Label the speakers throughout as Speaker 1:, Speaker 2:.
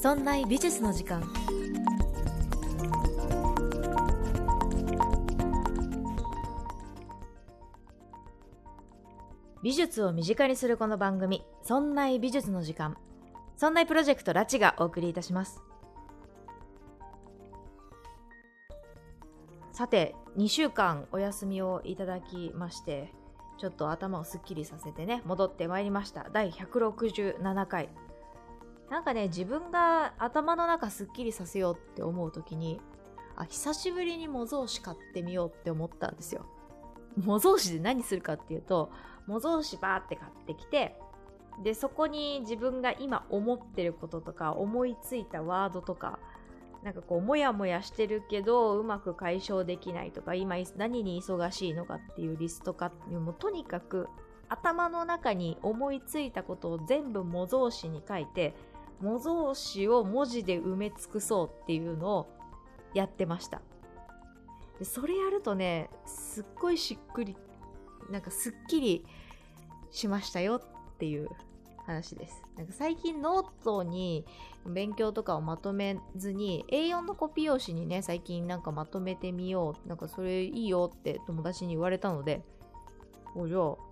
Speaker 1: そんな美術の時間。美術を身近にするこの番組「そんな美術の時間」そんなプロジェクトラチがお送りいたします。さて2週間お休みをいただきましてちょっと頭をすっきりさせてね戻ってまいりました。第167回。なんかね自分が頭の中すっきりさせようって思う時にあ久しぶりに模造紙買ってみようって思ったんですよ。模造紙で何するかっていうと模造紙バーって買ってきてでそこに自分が今思ってることとか思いついたワードとかなんかこうモヤモヤしてるけどうまく解消できないとか今何に忙しいのかっていうリストかもうとにかく頭の中に思いついたことを全部模造紙に書いて模造紙を文字で埋め尽くそうっていうのをやってましたでそれやるとねすっごいしっくりなんかすっきりしましたよっていう話です。なんか最近ノートに勉強とかをまとめずに A4 のコピー用紙にね最近なんかまとめてみようなんかそれいいよって友達に言われたのでおじゃあ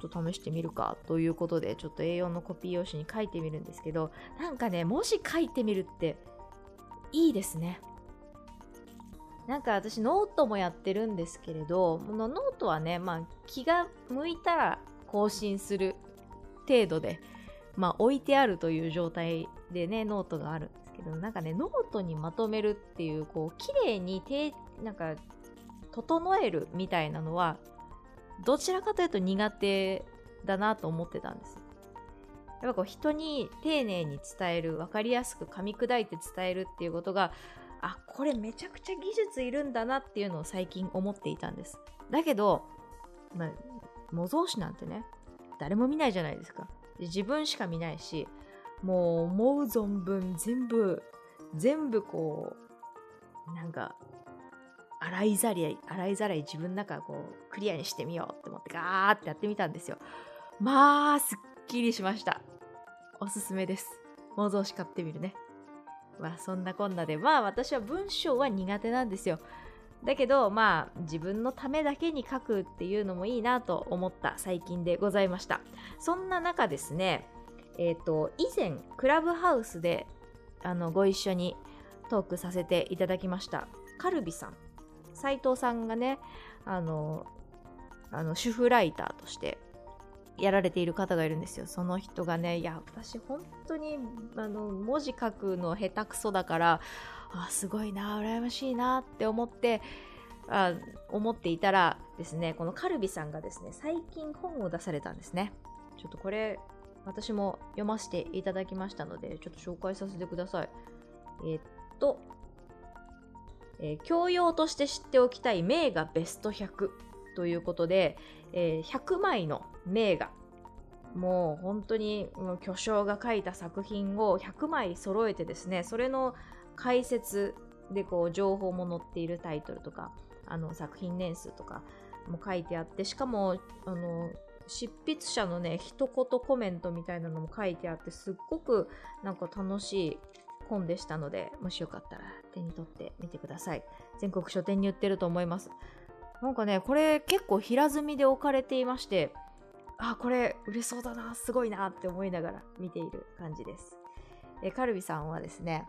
Speaker 1: ちょっと試してみるかということでちょっと A4 のコピー用紙に書いてみるんですけどなんかね文字書いてみるっていいですね。なんか私ノートもやってるんですけれどこのノートはねまあ気が向いたら更新する程度で、まあ、置いてあるという状態でね、ノートがあるんですけど、なんかね、ノートにまとめるっていう、こう、綺麗に、なんか、整えるみたいなのは、どちらかというと苦手だなと思ってたんです。やっぱこう人に丁寧に伝える、分かりやすく噛み砕いて伝えるっていうことが、あ、これめちゃくちゃ技術いるんだなっていうのを最近思っていたんです。だけど、まあ、模造紙なんてね、誰も見ないじゃないですか。自分しか見ないし、もう思う存分全部、全部こう、なんか、洗いざらい、洗いざらい自分の中こう、クリアにしてみようって思ってガーってやってみたんですよ。まあ、すっきりしました。おすすめです。模造紙買ってみるね。まあ、そんなこんなで、まあ私は文章は苦手なんですよ。だけど、まあ、自分のためだけに書くっていうのもいいなと思った最近でございました。そんな中ですね、えっ、ー、と、以前、クラブハウスで、あの、ご一緒にトークさせていただきました。カルビさん。斉藤さんがね、あの、あの、主婦ライターとしてやられている方がいるんですよ。その人がね、いや、私本当に、あの、文字書くの下手くそだから、あ、すごいな、羨ましいなって思って、あ思っていたらですね、このカルビさんがですね、最近本を出されたんですね。ちょっとこれ、私も読ませていただきましたので、ちょっと紹介させてください。え、っと、えー、教養として知っておきたい名画ベスト100ということで、えー、100枚の名画もう本当に巨匠が書いた作品を100枚揃えてですねそれの解説でこう情報も載っているタイトルとかあの作品年数とかも書いてあってしかもあの執筆者のね一言コメントみたいなのも書いてあってすっごくなんか楽しい本でしたのでもしよかったら手に取ってみてください。全国書店に売ってると思います。なんかねこれ結構平積みで置かれていましてあこれ売れそうだなすごいなって思いながら見ている感じです。えカルビさんはですね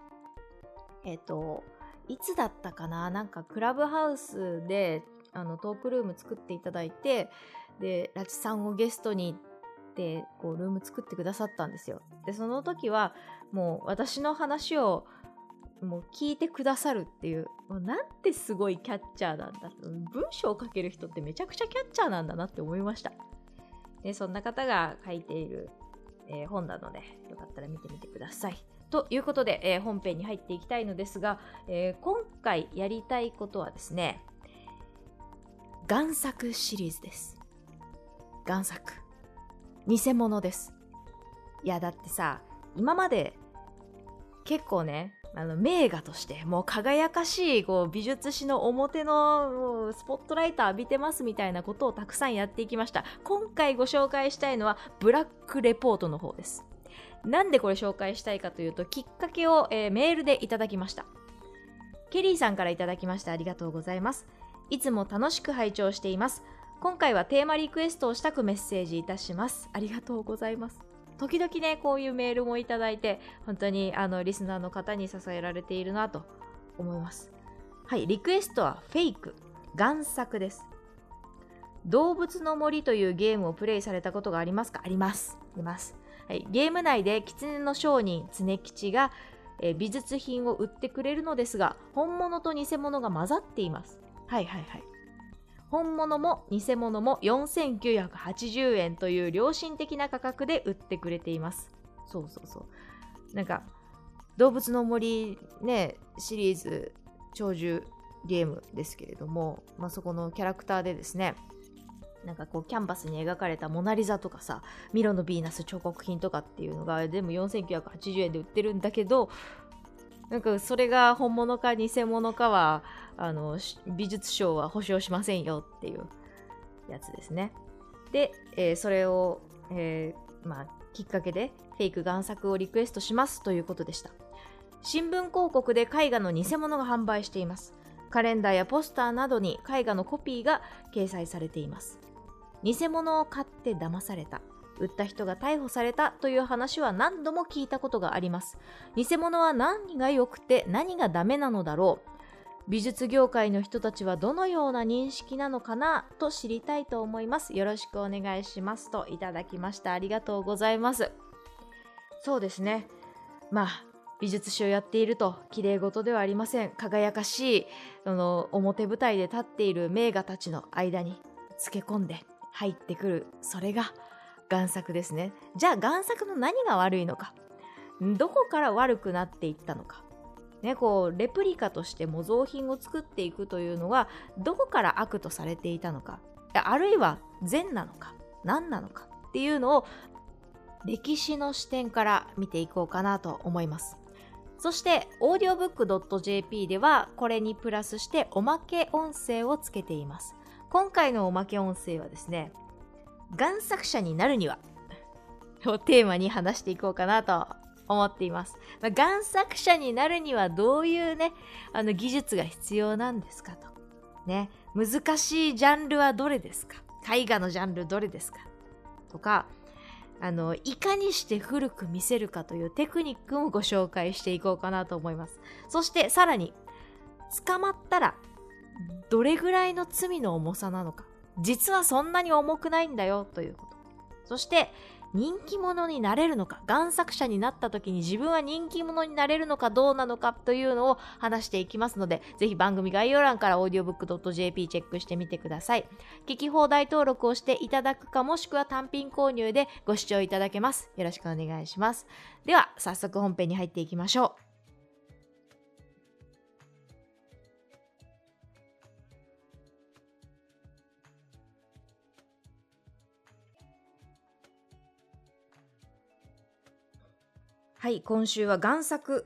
Speaker 1: えっ、ー、と、いつだったかななんかクラブハウスであのトークルーム作っていただいて、で、ラチさんをゲストにってこうルーム作ってくださったんですよ。で、その時はもう私の話をもう聞いてくださるっていう、もうなんてすごいキャッチャーなんだ。文章を書ける人ってめちゃくちゃキャッチャーなんだなって思いました。で、そんな方が書いている、えー、本なので、よかったら見てみてください。ということで、えー、本編に入っていきたいのですが、えー、今回やりたいことはですね、贋作シリーズです。贋作。偽物です。いや、だってさ、今まで結構ね、あの名画としてもう輝かしいこう美術史の表のスポットライト浴びてますみたいなことをたくさんやっていきました今回ご紹介したいのはブラックレポートの方ですなんでこれ紹介したいかというと、きっかけを、えー、メールでいただきました。ケリーさんからいただきましてありがとうございます。いつも楽しく拝聴しています。今回はテーマリクエストをしたくメッセージいたします。ありがとうございます。時々ね、こういうメールもいただいて、本当にあのリスナーの方に支えられているなと思います。はい、リクエストはフェイク、贋作です。動物の森というゲームをプレイされたことがありますか？あります。あります。はい、ゲーム内で狐の商人、常吉が、え美術品を売ってくれるのですが、本物と偽物が混ざっています。はいはいはい。本物も偽物も4980円という良心的な価格で売ってくれています。そうそうそう。なんか、動物の森ね、シリーズ長寿ゲームですけれども、まあ、そこのキャラクターでですね、なんかこうキャンバスに描かれたモナリザとかさミロのヴィーナス彫刻品とかっていうのが全部4980円で売ってるんだけどなんかそれが本物か偽物かはあの美術賞は保証しませんよっていうやつですね。で、えー、それを、えー、まあ、きっかけでフェイク贋作をリクエストしますということでした。新聞広告で絵画の偽物が販売しています。カレンダーやポスターなどに絵画のコピーが掲載されています。偽物を買って騙された。売った人が逮捕されたという話は何度も聞いたことがあります。偽物は何が良くて何がダメなのだろう。美術業界の人たちはどのような認識なのかなと知りたいと思います。よろしくお願いしますといただきました。ありがとうございます。そうですね。まあ、美術史をやっていると綺麗事ではありません。輝かしい、その表舞台で立っている名画たちの間につけ込んで入ってくる、それが贋作ですね。じゃあ贋作の何が悪いのか。どこから悪くなっていったのか。ね、こうレプリカとして模造品を作っていくというのはどこから悪とされていたのかあるいは善なのか何なのかっていうのを歴史の視点から見ていこうかなと思いますそして audiobook.jp ではこれにプラスしておまけ音声をつけています今回のおまけ音声はですね贋作者になるにはをテーマに話していこうかなと思っています。まあ、贋作者になるにはどういうね、あの技術が必要なんですかと。ね、難しいジャンルはどれですか？絵画のジャンルどれですか？とか、あの、いかにして古く見せるかというテクニックもご紹介していこうかなと思います。そしてさらに、捕まったらどれぐらいの罪の重さなのか。実はそんなに重くないんだよということ。そして人気者になれるのか、贋作者になった時に自分は人気者になれるのかどうなのかというのを話していきますので、ぜひ番組概要欄から audiobook.jp チェックしてみてください。聞き放題登録をしていただくかもしくは単品購入でご視聴いただけます。よろしくお願いします。では、早速本編に入っていきましょう。はい、今週は贋作、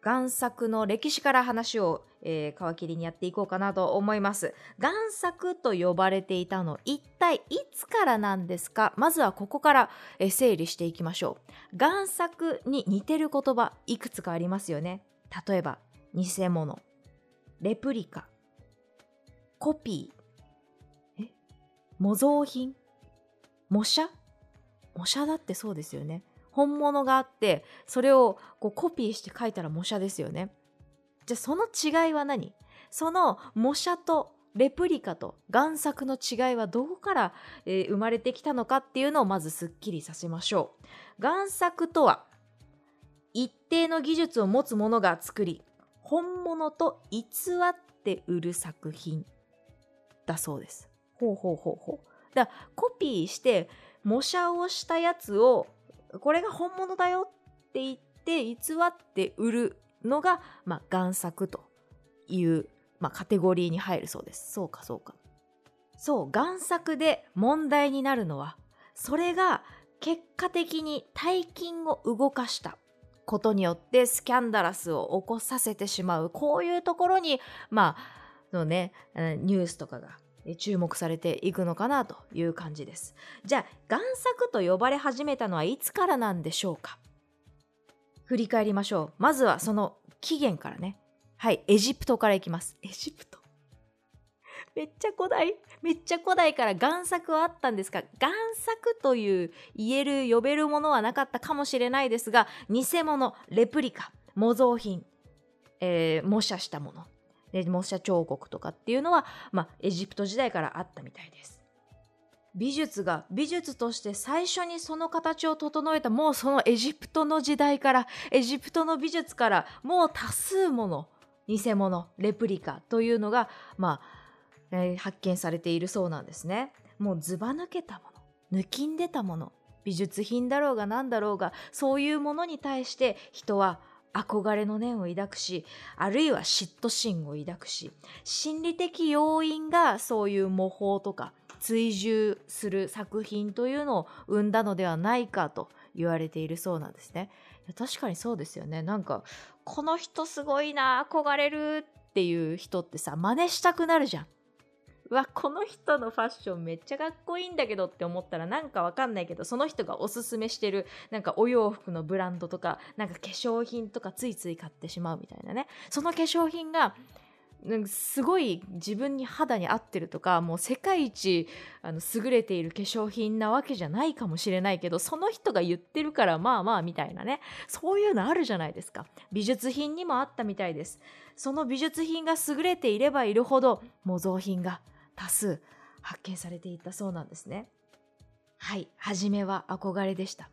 Speaker 1: 贋作の歴史から話を、えー、皮切りにやっていこうかなと思います。贋作と呼ばれていたの、一体いつからなんですか？まずはここから、えー、整理していきましょう。贋作に似てる言葉、いくつかありますよね。例えば、偽物、レプリカ、コピー、え？模造品、模写？模写だってそうですよね。本物があってそれをこうコピーして書いたら模写ですよね。じゃあその違いは何？その模写とレプリカと贋作の違いはどこから、えー、生まれてきたのかっていうのをまずすっきりさせましょう。贋作とは一定の技術を持つ者が作り本物と偽って売る作品だそうです。ほうほうほうほう。だコピーして模写をしたやつをこれが本物だよって言って偽って売るのが、まあ、贋作という、まあ、カテゴリーに入るそうです。そうかそうか。そう、贋作で問題になるのは、それが結果的に大金を動かしたことによってスキャンダラスを起こさせてしまう、こういうところに、まあ、のね、ニュースとかが注目されていくのかなという感じです。じゃあ贋作と呼ばれ始めたのはいつからなんでしょうか？振り返りましょう。まずはその起源からね。はいエジプトからいきます。エジプト。めっちゃ古代。めっちゃ古代から贋作はあったんですが贋作という言える呼べるものはなかったかもしれないですが偽物レプリカ模造品、えー、模写したもの。で模写彫刻とかっていうのは、まあ、エジプト時代からあったみたいです。美術が美術として最初にその形を整えたもうそのエジプトの時代からエジプトの美術からもう多数もの偽物レプリカというのが、まあえー、発見されているそうなんですね。もうずば抜けたもの抜きんでたもの美術品だろうが何だろうがそういうものに対して人は憧れの念を抱くしあるいは嫉妬心を抱くし心理的要因がそういう模倣とか追従する作品というのを生んだのではないかと言われているそうなんですね。確かにそうですよね。なんかこの人すごいな憧れるっていう人ってさ真似したくなるじゃん。わこの人のファッションめっちゃかっこいいんだけどって思ったらなんかわかんないけどその人がおすすめしてるなんかお洋服のブランドとかなんか化粧品とかついつい買ってしまうみたいなね。その化粧品がなんかすごい自分に肌に合ってるとかもう世界一あの優れている化粧品なわけじゃないかもしれないけどその人が言ってるからまあまあみたいなね。そういうのあるじゃないですか。美術品にもあったみたいです。その美術品が優れていればいるほど模造品が多数発見されていたそうなんですね。はい、初めは憧れでした。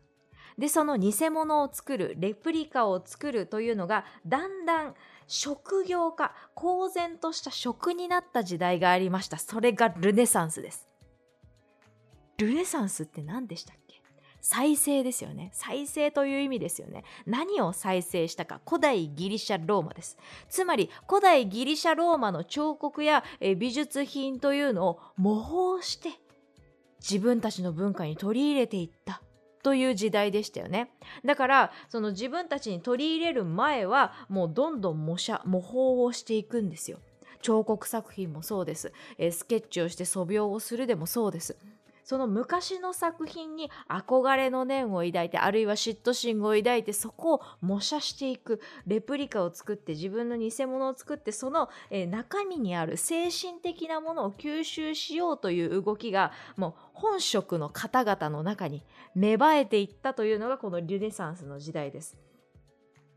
Speaker 1: で、その偽物を作る、レプリカを作るというのが、だんだん職業化、公然とした職になった時代がありました。それがルネサンスです。ルネサンスって何でしたっけ？再生ですよね。再生という意味ですよね。何を再生したか。古代ギリシャローマです。つまり、古代ギリシャローマの彫刻や美術品というのを模倣して、自分たちの文化に取り入れていったという時代でしたよね。だから、その自分たちに取り入れる前は、もうどんどん模写、模倣をしていくんですよ。彫刻作品もそうです。えスケッチをして素描をするでもそうです。その昔の作品に憧れの念を抱いてあるいは嫉妬心を抱いてそこを模写していくレプリカを作って自分の偽物を作ってその、えー、中身にある精神的なものを吸収しようという動きがもう本職の方々の中に芽生えていったというのがこのルネサンスの時代です。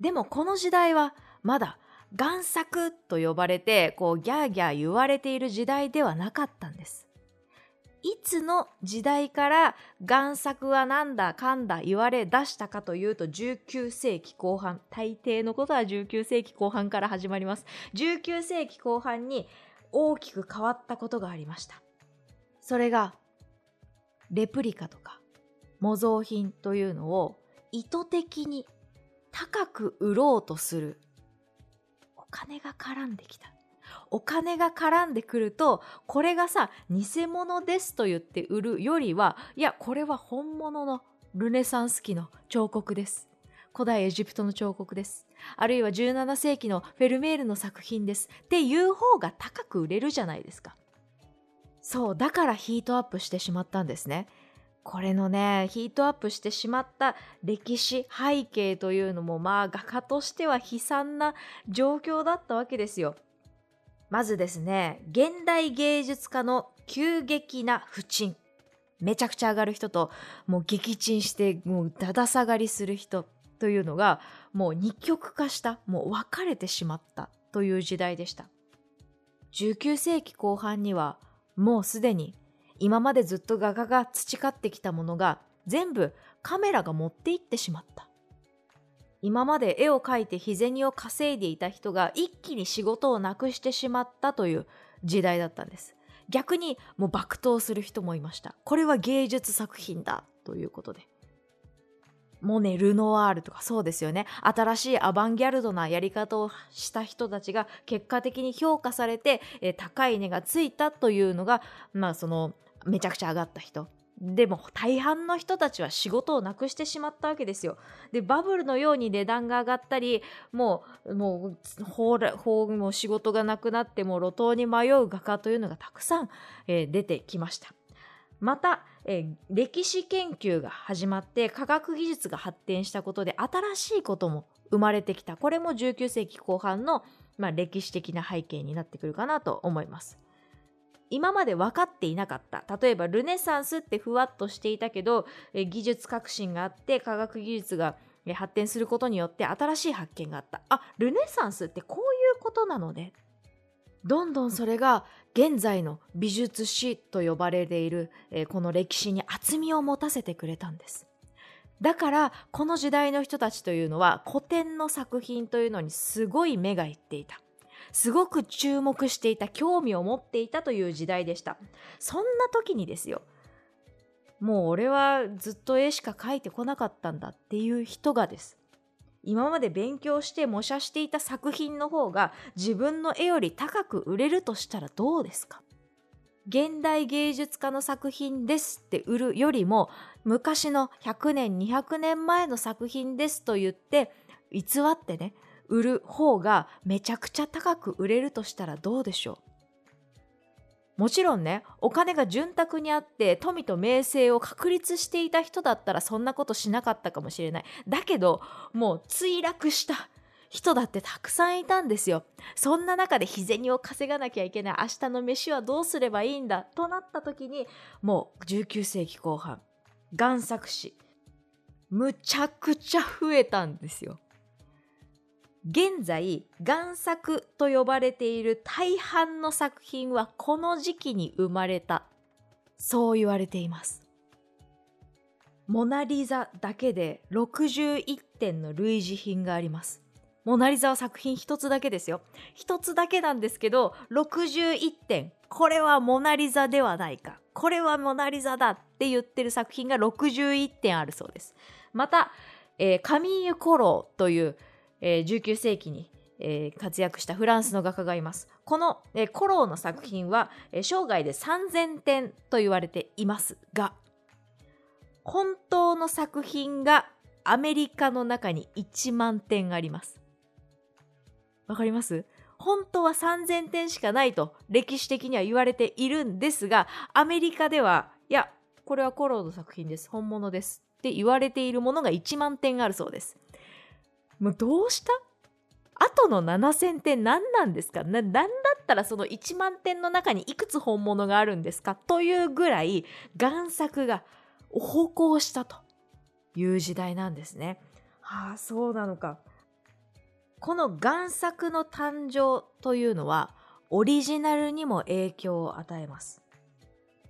Speaker 1: でもこの時代はまだ贋作と呼ばれてこうギャーギャー言われている時代ではなかったんです。いつの時代から贋作はなんだかんだ言われ出したかというと19世紀後半大抵のことは19世紀後半から始まります。19世紀後半に大きく変わったことがありました。それがレプリカとか模造品というのを意図的に高く売ろうとするお金が絡んできた。お金が絡んでくるとこれがさ偽物ですと言って売るよりはいやこれは本物のルネサンス期の彫刻です。古代エジプトの彫刻です。あるいは17世紀のフェルメールの作品です。っていう方が高く売れるじゃないですか。そうだからヒートアップしてしまったんですね。これのねヒートアップしてしまった歴史背景というのもまあ画家としては悲惨な状況だったわけですよ。まずですね、現代芸術家の急激な不沈。めちゃくちゃ上がる人と、もう撃沈して、もうだだ下がりする人というのが、もう二極化した、もう分かれてしまったという時代でした。19世紀後半には、もうすでに今までずっと画家が培ってきたものが全部カメラが持っていってしまった。今まで絵を描いて日銭を稼いでいた人が一気に仕事をなくしてしまったという時代だったんです。逆にもう爆投する人もいました。これは芸術作品だということで。モネ、ルノワールとかそうですよね。新しいアバンギャルドなやり方をした人たちが結果的に評価されて、え高い値がついたというのが、まあそのめちゃくちゃ上がった人でも大半の人たちは仕事をなくしてしまったわけですよ。でバブルのように値段が上がったりもうもう法法も仕事がなくなっても路頭に迷う画家というのがたくさん、えー、出てきました。また、えー、歴史研究が始まって科学技術が発展したことで新しいことも生まれてきたこれも19世紀後半の、まあ、歴史的な背景になってくるかなと思います。今まで分かっていなかった。例えばルネサンスってふわっとしていたけど技術革新があって科学技術が発展することによって新しい発見があった。あルネサンスってこういうことなのね。どんどんそれが現在の美術史と呼ばれている、えこの歴史に厚みを持たせてくれたんです。だからこの時代の人たちというのは古典の作品というのにすごい目がいっていた。すごく注目していた興味を持っていたという時代でした。そんな時にですよもう俺はずっと絵しか描いてこなかったんだっていう人がです。今まで勉強して模写していた作品の方が自分の絵より高く売れるとしたらどうですか？現代芸術家の作品ですって売るよりも昔の100年200年前の作品ですと言って偽ってね売る方がめちゃくちゃ高く売れるとしたらどうでしょう？もちろんねお金が潤沢にあって富と名声を確立していた人だったらそんなことしなかったかもしれない。だけどもう墜落した人だってたくさんいたんですよ。そんな中で日銭を稼がなきゃいけない。明日の飯はどうすればいいんだ？となった時にもう19世紀後半贋作師むちゃくちゃ増えたんですよ。現在贋作と呼ばれている大半の作品はこの時期に生まれた。そう言われています。モナ・リザだけで61点の類似品があります。モナ・リザは作品一つだけですよ。一つだけなんですけど61点。これはモナ・リザではないか。これはモナ・リザだって言ってる作品が61点あるそうです。また、えー、カミーユ・コローというえー、19世紀に、えー、活躍したフランスの画家がいます。この、えー、コローの作品は、えー、生涯で3000点と言われていますが本当の作品がアメリカの中に1万点あります。わかります？本当は3000点しかないと歴史的には言われているんですがアメリカではいやこれはコローの作品です本物ですって言われているものが1万点あるそうです。もうどうした？後の7000点何なんですか？な、なんだったらその1万点の中にいくつ本物があるんですか？というぐらい贋作が横行したという時代なんですね。はあ、そうなのか。この贋作の誕生というのはオリジナルにも影響を与えます。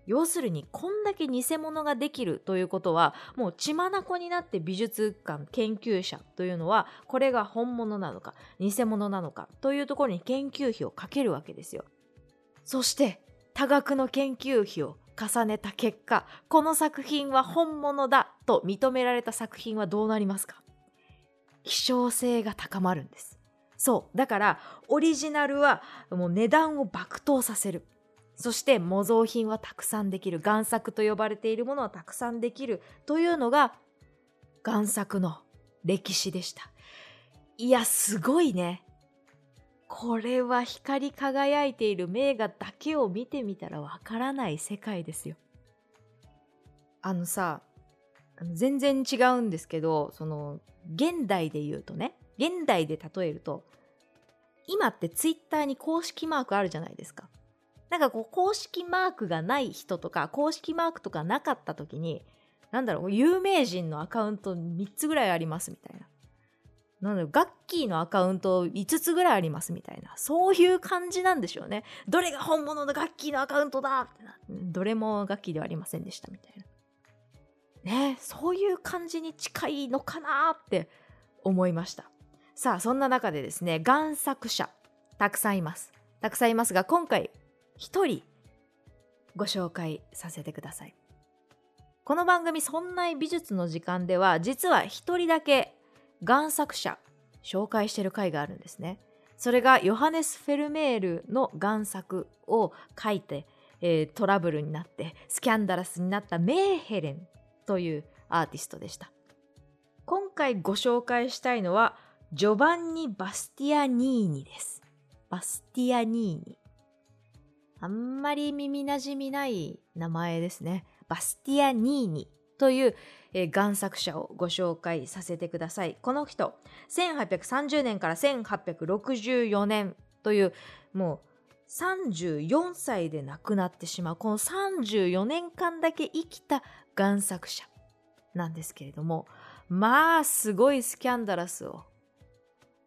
Speaker 1: 要するにこんだけ偽物ができるということはもう血眼になって美術館研究者というのはこれが本物なのか偽物なのかというところに研究費をかけるわけですよ。そして多額の研究費を重ねた結果この作品は本物だと認められた作品はどうなりますか？希少性が高まるんです。そうだからオリジナルはもう値段を爆投させるそして模造品はたくさんできる贋作と呼ばれているものはたくさんできるというのが贋作の歴史でした。いやすごいね。これは光り輝いている名画だけを見てみたらわからない世界ですよ。あのさ全然違うんですけどその現代で言うとね現代で例えると今ってツイッターに公式マークあるじゃないですか。なんかこう公式マークがない人とか公式マークとかなかった時になんだろう有名人のアカウント3つぐらいありますみたいな。なんだろうガッキーのアカウント5つぐらいありますみたいな。そういう感じなんでしょうね。どれが本物のガッキーのアカウントだってな。どれもガッキーではありませんでしたみたいな。ねそういう感じに近いのかなって思いました。さあ、そんな中でですね、贋作者、たくさんいます。たくさんいますが、今回一人ご紹介させてください。この番組「そんな美術の時間」では実は一人だけ贋作者紹介してる回があるんですね。それがヨハネス・フェルメールの贋作を書いて、えー、トラブルになってスキャンダラスになったメーヘレンというアーティストでした今回ご紹介したいのはジョバンニ・バスティアニーニですバスティアニーニあんまり耳なじみない名前ですねバスティアニーニという、えー、贋作者をご紹介させてくださいこの人1830年から1864年というもう34歳で亡くなってしまうこの34年間だけ生きた贋作者なんですけれどもまあすごいスキャンダラスを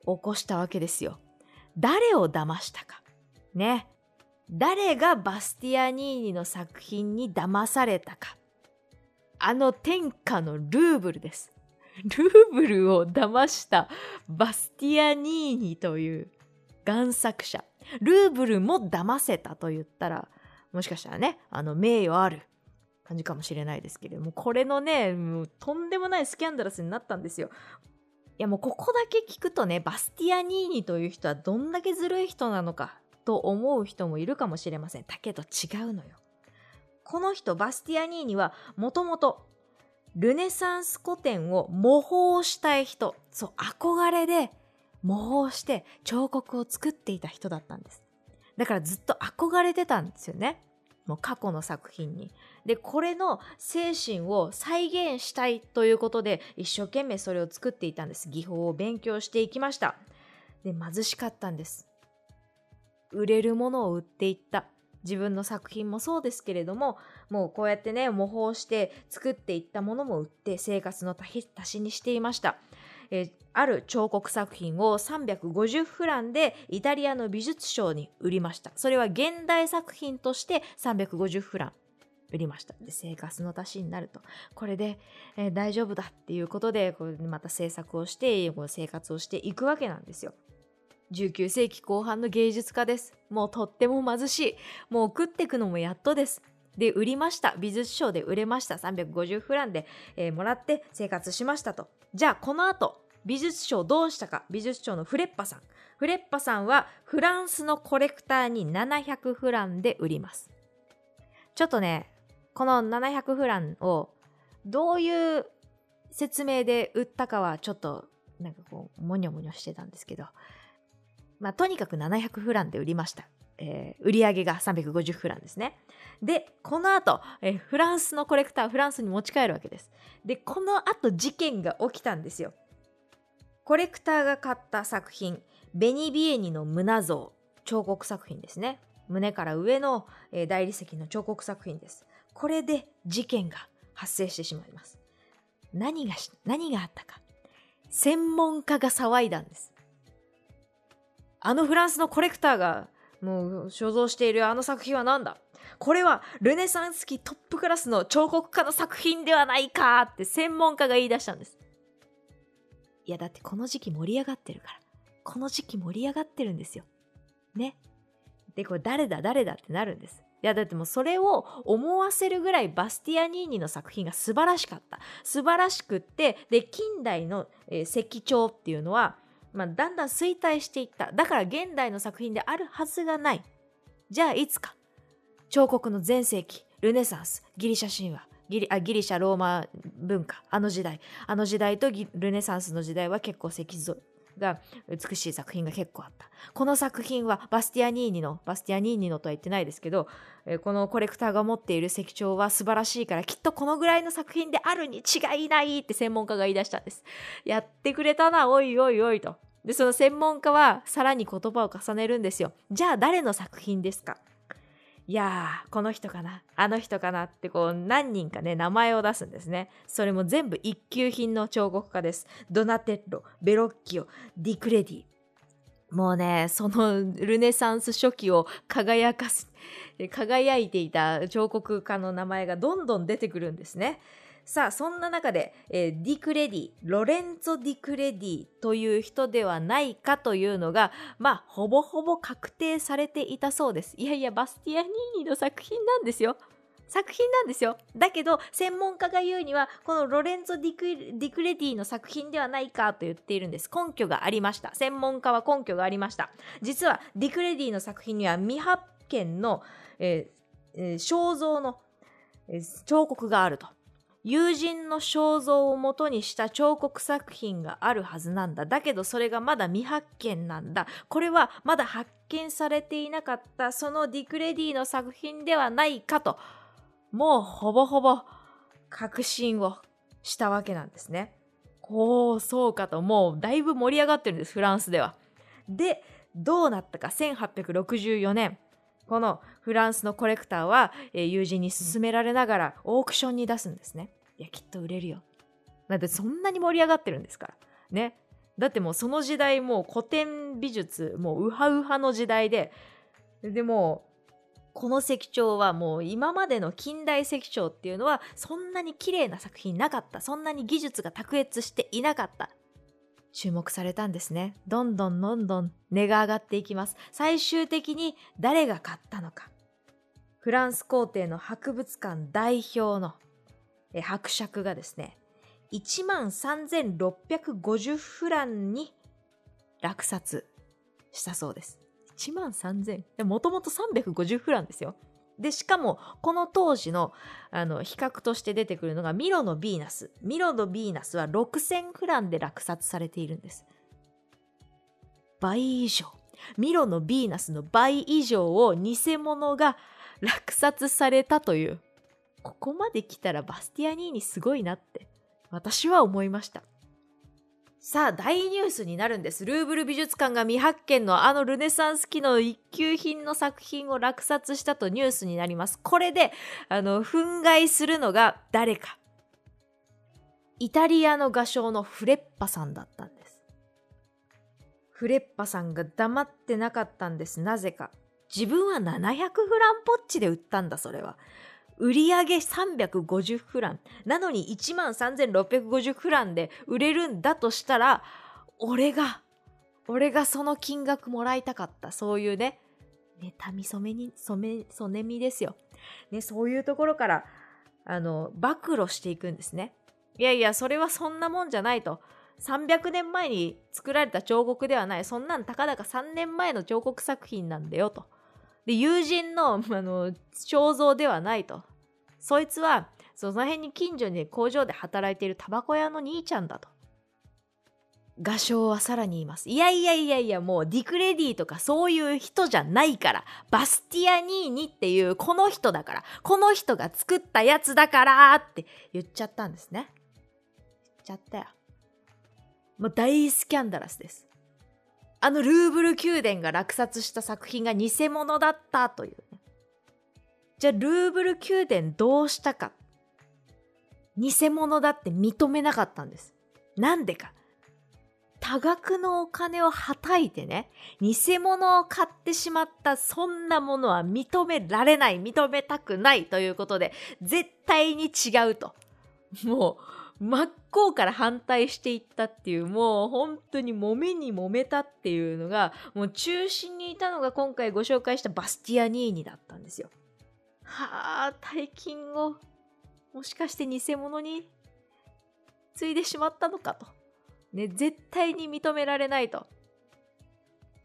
Speaker 1: 起こしたわけですよ。誰を騙したか。ね。誰がバスティアニーニの作品に騙されたか。あの天下のルーブルです。ルーブルを騙したバスティアニーニという贋作者。ルーブルも騙せたと言ったら、もしかしたらね、あの、名誉ある感じかもしれないですけれども、これのね、もうとんでもないスキャンダラスになったんですよ。いやもうここだけ聞くとね、バスティアニーニという人はどんだけずるい人なのかと思う人もいるかもしれません。だけど違うのよ。この人、バスティアニーニはもともとルネサンス古典を模倣したい人、そう、憧れで模倣して彫刻を作っていた人だったんです。だからずっと憧れてたんですよね。もう過去の作品に。で、これの精神を再現したいということで一生懸命それを作っていたんです。技法を勉強していきました。で、貧しかったんです。売れるものを売っていった。自分の作品もそうですけれども、もうこうやってね、模倣して作っていったものも売って生活の足しにしていました。え、ある彫刻作品を350フランでイタリアの美術商に売りました。それは現代作品として350フラン売りました。で、生活の足しになると。これで、えー、大丈夫だっていうことで、これでまた制作をして、生活をしていくわけなんですよ。19世紀後半の芸術家です。もうとっても貧しい。もう食ってくのもやっとです。で、売りました。美術商で売れました。350フランで、えー、もらって生活しましたと。じゃあ、この後、美術賞どうしたか？美術賞のフレッパさんフレッパさんはフランスのコレクターに700フランで売りますちょっとねこの700フランをどういう説明で売ったかはちょっとなんかこうモニョモニョしてたんですけどまあとにかく700フランで売りましたえー、売上が350フランですね。で、この後、えー、フランスのコレクター、フランスに持ち帰るわけです。で、この後事件が起きたんですよ。コレクターが買った作品、ベニビエニの胸像、彫刻作品ですね。胸から上の、え大理石の彫刻作品です。これで事件が発生してしまいます。何がし何があったか。専門家が騒いだんです。あのフランスのコレクターがもう所蔵しているあの作品は何だ？これはルネサンス期トップクラスの彫刻家の作品ではないかって専門家が言い出したんです。いやだってこの時期盛り上がってるから。この時期盛り上がってるんですよ。ね。で、これ誰だ？誰だ？ってなるんです。いやだってもうそれを思わせるぐらいバスティアニーニの作品が素晴らしかった。素晴らしくって、で、近代の、えー、石彫っていうのは、まあ、だんだん衰退していった。だから現代の作品であるはずがない。じゃあいつか、彫刻の全盛期、ルネサンス、ギリシャ神話、ギリあギリシャローマ文化あの時代あの時代とルネサンスの時代は結構石像が美しい作品が結構あった。この作品はバスティアニーニのバスティアニーニのとは言ってないですけど、えこのコレクターが持っている石彫は素晴らしいからきっとこのぐらいの作品であるに違いないって専門家が言い出したんです。やってくれたなおいおいおいと。でその専門家はさらに言葉を重ねるんですよ。じゃあ誰の作品ですか？いやー、この人かな、あの人かなってこう何人かね、名前を出すんですね。それも全部一級品の彫刻家です。ドナテッロ、ベロッキオ、ディクレディ。もうね、そのルネサンス初期を輝かす、輝いていた彫刻家の名前がどんどん出てくるんですね。さあそんな中で、えー、ディクレディロレンツォ・ディクレディという人ではないかというのがまあほぼほぼ確定されていたそうですいやいやバスティアニーニの作品なんですよ作品なんですよ。だけど、専門家が言うには、このロレンゾ・ディクディクレディの作品ではないかと言っているんです。根拠がありました。専門家は根拠がありました。実は、ディクレディの作品には未発見の、えーえー肖像の、えー彫刻があると。友人の肖像を元にした彫刻作品があるはずなんだ。だけどそれがまだ未発見なんだ。これはまだ発見されていなかったそのディクレディの作品ではないかと、もうほぼほぼ確信をしたわけなんですね。おー、そうかと、もうだいぶ盛り上がってるんです、フランスでは。で、どうなったか、1864年、このフランスのコレクターは、えー友人に勧められながらオークションに出すんですね。いや、きっと売れるよ。だってそんなに盛り上がってるんですから。ね。だってもうその時代もう古典美術、もうウハウハの時代で、でもこの石彫はもう今までの近代石彫っていうのはそんなに綺麗な作品なかった。そんなに技術が卓越していなかった。注目されたんですね。どんどんどんどん値が上がっていきます。最終的に誰が買ったのか。フランス皇帝の博物館代表の伯爵がですね、1万3650フランに落札したそうです。1万3000。もともと350フランですよ。で、しかも、この当時の、あの、比較として出てくるのが、ミロのヴィーナス。ミロのヴィーナスは6000フランで落札されているんです。倍以上。ミロのヴィーナスの倍以上を偽物が落札されたという。ここまで来たらバスティアニーニすごいなって、私は思いました。さあ、大ニュースになるんです。ルーブル美術館が未発見のあのルネサンス期の一級品の作品を落札したとニュースになります。これで、あの、憤慨するのが誰か。イタリアの画商のフレッパさんだったんです。フレッパさんが黙ってなかったんです。なぜか。自分は700フランポッチで売ったんだ、それは。売上350フラン。なのに1万3650フランで売れるんだとしたら、俺が、俺がその金額もらいたかった。そういうね、妬み染めに、染め、染めみですよ。ね、そういうところから、あの、暴露していくんですね。いやいや、それはそんなもんじゃないと。300年前に作られた彫刻ではない。そんなんたかだか3年前の彫刻作品なんだよと。で、友人の、あの、肖像ではないと。そいつは、その辺に近所に工場で働いているタバコ屋の兄ちゃんだと。画商はさらに言います。いやいやいやいや、もうディクレディとかそういう人じゃないから、バスティアニーニっていうこの人だから、この人が作ったやつだからって言っちゃったんですね。言っちゃったよ。もう大スキャンダラスです。あのルーブル宮殿が落札した作品が偽物だったという。じゃあルーブル宮殿どうしたか。偽物だって認めなかったんです。なんでか。多額のお金をはたいてね、偽物を買ってしまったそんなものは認められない、認めたくないということで、絶対に違うと。もう、真っ向から反対していったっていう、もう本当に揉めに揉めたっていうのが、もう中心にいたのが今回ご紹介したバスティアニーニだったんですよ。はあ、大金を、もしかして偽物に継いでしまったのかと。ね、絶対に認められないと。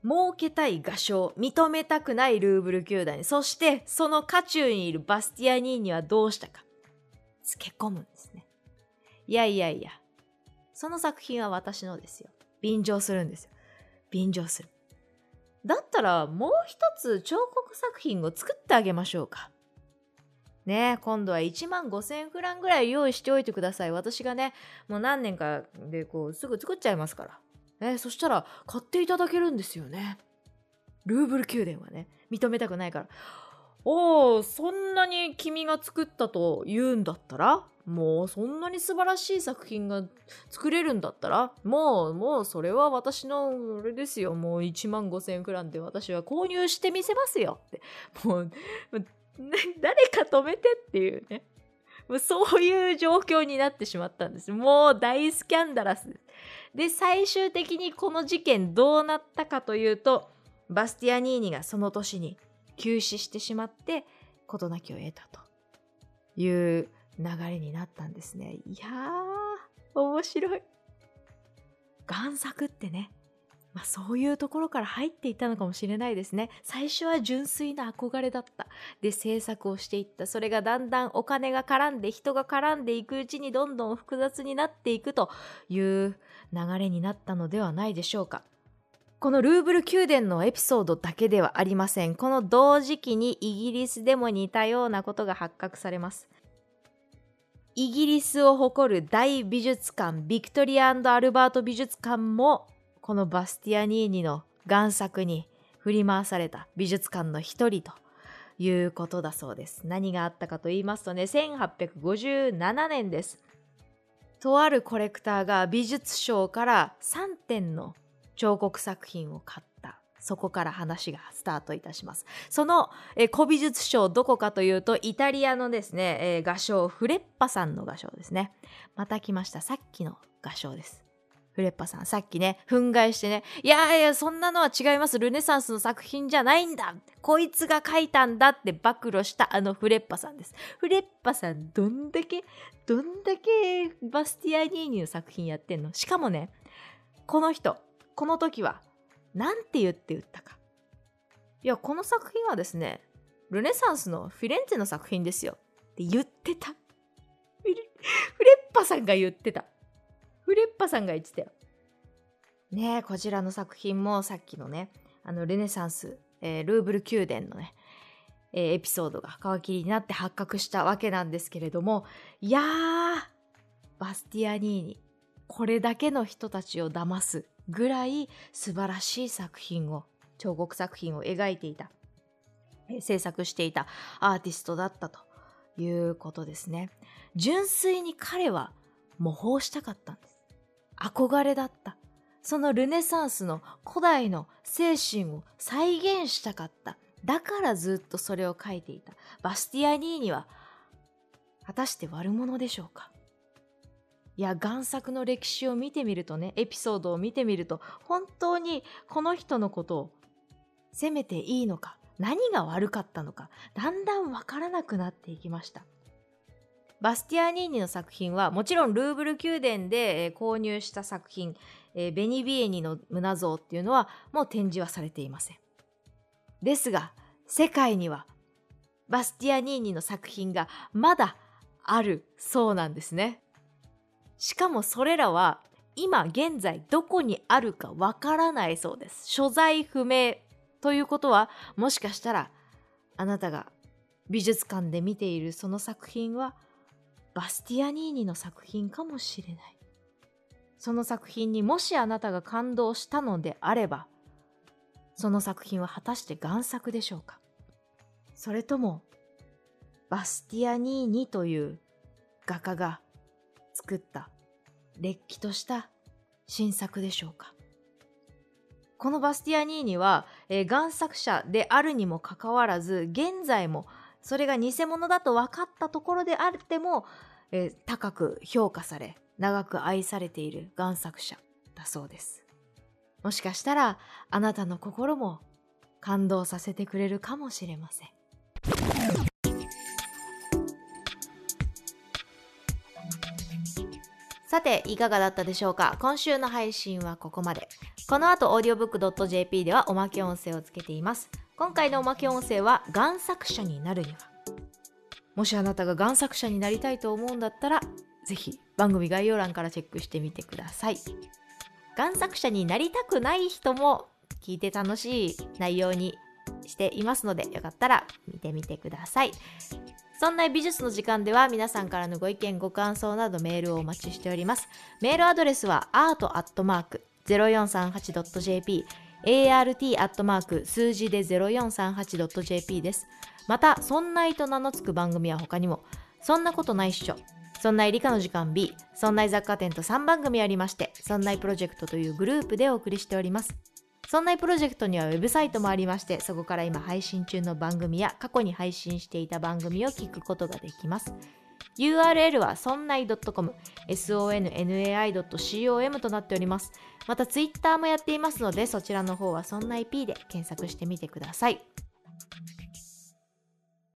Speaker 1: 儲けたい画商、認めたくないルーブル宮殿、そしてその渦中にいるバスティアニーニはどうしたか。つけ込むんです。いやいやいや、その作品は私のですよ。便乗するんですよ。便乗する。だったらもう一つ彫刻作品を作ってあげましょうか。ね今度は1万5000フランぐらい用意しておいてください。私がね、もう何年かでこうすぐ作っちゃいますから。ね、そしたら買っていただけるんですよね。ルーブル宮殿はね、認めたくないから。おお、そんなに君が作ったと言うんだったら？もうそんなに素晴らしい作品が作れるんだったら？もう、もうそれは私の、あれですよ。もう1万5千フランで私は購入してみせますよって。もう、誰か止めてっていうね。もうそういう状況になってしまったんです。もう大スキャンダラス。で、最終的にこの事件どうなったかというと、バスティアニーニがその年に急死してしまって、事なきを得たという流れになったんですね。いやー、面白い。贋作ってね、まあ、そういうところから入っていたのかもしれないですね。最初は純粋な憧れだった。で、制作をしていった。それがだんだんお金が絡んで、人が絡んでいくうちにどんどん複雑になっていくという流れになったのではないでしょうか。このルーブル宮殿のエピソードだけではありません。この同時期にイギリスでも似たようなことが発覚されます。イギリスを誇る大美術館、ビクトリアアルバート美術館もこのバスティアニーニの贋作に振り回された美術館の一人ということだそうです。何があったかと言いますとね、1857年です。とあるコレクターが美術賞から3点の彫刻作品を買った。そこから話がスタートいたします。そのえ古美術賞どこかというと、イタリアのですね、え画商フレッパさんの画商ですね。また来ました。さっきの画商です。フレッパさん、さっきね、憤慨してね、いやいや、そんなのは違います。ルネサンスの作品じゃないんだ。こいつが書いたんだって暴露したあのフレッパさんです。フレッパさん、どんだけ、どんだけバスティアニーニの作品やってんの？しかもね、この人、この時は、なんて言って言ったか。いや、この作品はですね、ルネサンスのフィレンツェの作品ですよ。って言ってた。フレッパさんが言ってた。フレッパさんが言ってたよ。ねえ、こちらの作品もさっきのね、あの、ルネサンス、えー、ルーブル宮殿のね、えー、エピソードが皮切りになって発覚したわけなんですけれども、いやー、バスティアニーニ、これだけの人たちを騙すぐらい素晴らしい作品を、彫刻作品を描いていた、えー、制作していたアーティストだったということですね。純粋に彼は模倣したかったんです。憧れだった。そのルネサンスの古代の精神を再現したかった。だからずっとそれを書いていた。バスティアニーニは、果たして悪者でしょうか？いや、贋作の歴史を見てみるとね、エピソードを見てみると、本当にこの人のことを責めていいのか、何が悪かったのか、だんだんわからなくなっていきました。バスティアニーニの作品はもちろんルーブル宮殿で購入した作品、ベニビエニの胸像っていうのはもう展示はされていません。ですが世界にはバスティアニーニの作品がまだあるそうなんですね。しかもそれらは今現在どこにあるかわからないそうです。所在不明ということはもしかしたらあなたが美術館で見ているその作品はバスティアニーニの作品かもしれない。その作品にもしあなたが感動したのであれば、その作品は果たして贋作でしょうかそれとも、バスティアニーニという画家が作ったれっきとした新作でしょうか。このバスティアニーニは、えー、贋作者であるにもかかわらず現在もそれが偽物だと分かったところであっても、えー、高く評価され長く愛されている贋作者だそうです。もしかしたらあなたの心も感動させてくれるかもしれません。さて、いかがだったでしょうか？今週の配信はここまで。この後、audiobook.jp ではおまけ音声をつけています。今回のおまけ音声は、贋作者になるには。もしあなたが贋作者になりたいと思うんだったら、ぜひ番組概要欄からチェックしてみてください。贋作者になりたくない人も聞いて楽しい内容にしていますので、よかったら見てみてください。そんな美術の時間では皆さんからのご意見、ご感想などメールをお待ちしております。メールアドレスは art.0438.jp art アットマーク数字で 0438.jp です。また、そんないと名の付く番組は他にも、そんなことないっしょ。そんない理科の時間 B、そんない雑貨店と3番組ありまして、そんないプロジェクトというグループでお送りしております。そんなプロジェクトにはウェブサイトもありまして、そこから今配信中の番組や過去に配信していた番組を聞くことができます。URL はそんない .com、sonnai.com となっております。また Twitter もやっていますので、そちらの方はそんない P で検索してみてください。